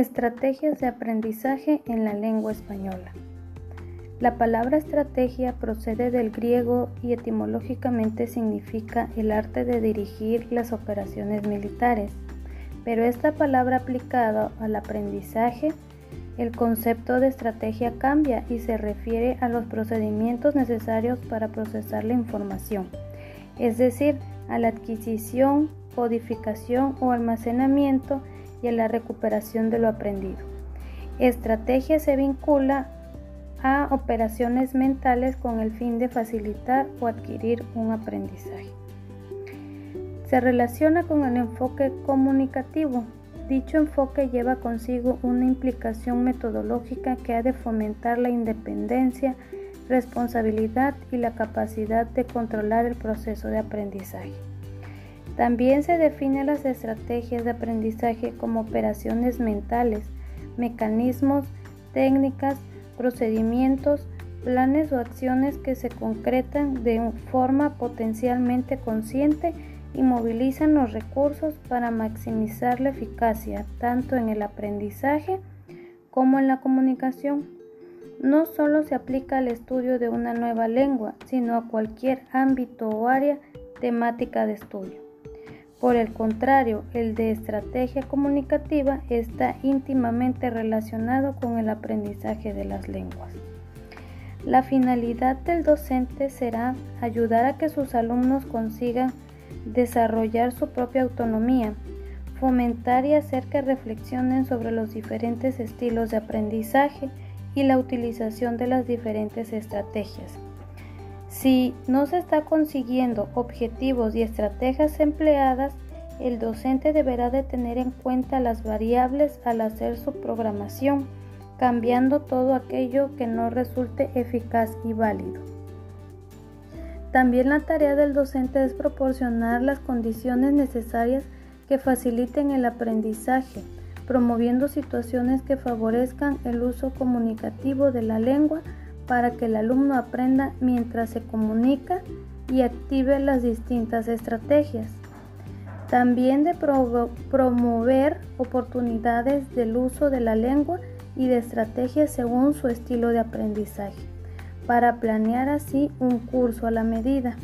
Estrategias de aprendizaje en la lengua española. La palabra estrategia procede del griego y etimológicamente significa el arte de dirigir las operaciones militares, pero esta palabra aplicada al aprendizaje, el concepto de estrategia cambia y se refiere a los procedimientos necesarios para procesar la información, es decir, a la adquisición, codificación o almacenamiento y a la recuperación de lo aprendido. Estrategia se vincula a operaciones mentales con el fin de facilitar o adquirir un aprendizaje. Se relaciona con el enfoque comunicativo. Dicho enfoque lleva consigo una implicación metodológica que ha de fomentar la independencia, responsabilidad y la capacidad de controlar el proceso de aprendizaje. También se define las estrategias de aprendizaje como operaciones mentales, mecanismos, técnicas, procedimientos, planes o acciones que se concretan de forma potencialmente consciente y movilizan los recursos para maximizar la eficacia tanto en el aprendizaje como en la comunicación. No solo se aplica al estudio de una nueva lengua, sino a cualquier ámbito o área temática de estudio. Por el contrario, el de estrategia comunicativa está íntimamente relacionado con el aprendizaje de las lenguas. La finalidad del docente será ayudar a que sus alumnos consigan desarrollar su propia autonomía, fomentar y hacer que reflexionen sobre los diferentes estilos de aprendizaje y la utilización de las diferentes estrategias si no se está consiguiendo objetivos y estrategias empleadas, el docente deberá de tener en cuenta las variables al hacer su programación, cambiando todo aquello que no resulte eficaz y válido. También la tarea del docente es proporcionar las condiciones necesarias que faciliten el aprendizaje, promoviendo situaciones que favorezcan el uso comunicativo de la lengua para que el alumno aprenda mientras se comunica y active las distintas estrategias. También de promover oportunidades del uso de la lengua y de estrategias según su estilo de aprendizaje, para planear así un curso a la medida.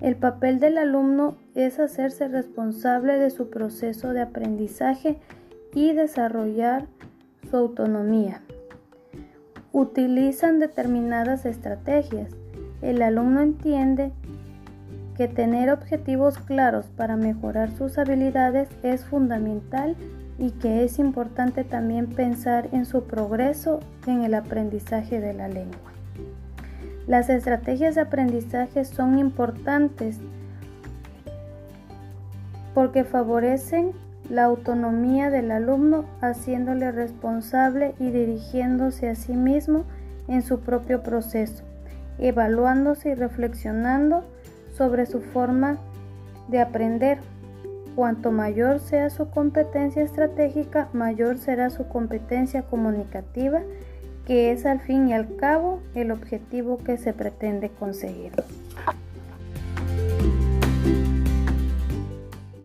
El papel del alumno es hacerse responsable de su proceso de aprendizaje y desarrollar su autonomía utilizan determinadas estrategias. El alumno entiende que tener objetivos claros para mejorar sus habilidades es fundamental y que es importante también pensar en su progreso en el aprendizaje de la lengua. Las estrategias de aprendizaje son importantes porque favorecen la autonomía del alumno haciéndole responsable y dirigiéndose a sí mismo en su propio proceso, evaluándose y reflexionando sobre su forma de aprender. Cuanto mayor sea su competencia estratégica, mayor será su competencia comunicativa, que es al fin y al cabo el objetivo que se pretende conseguir.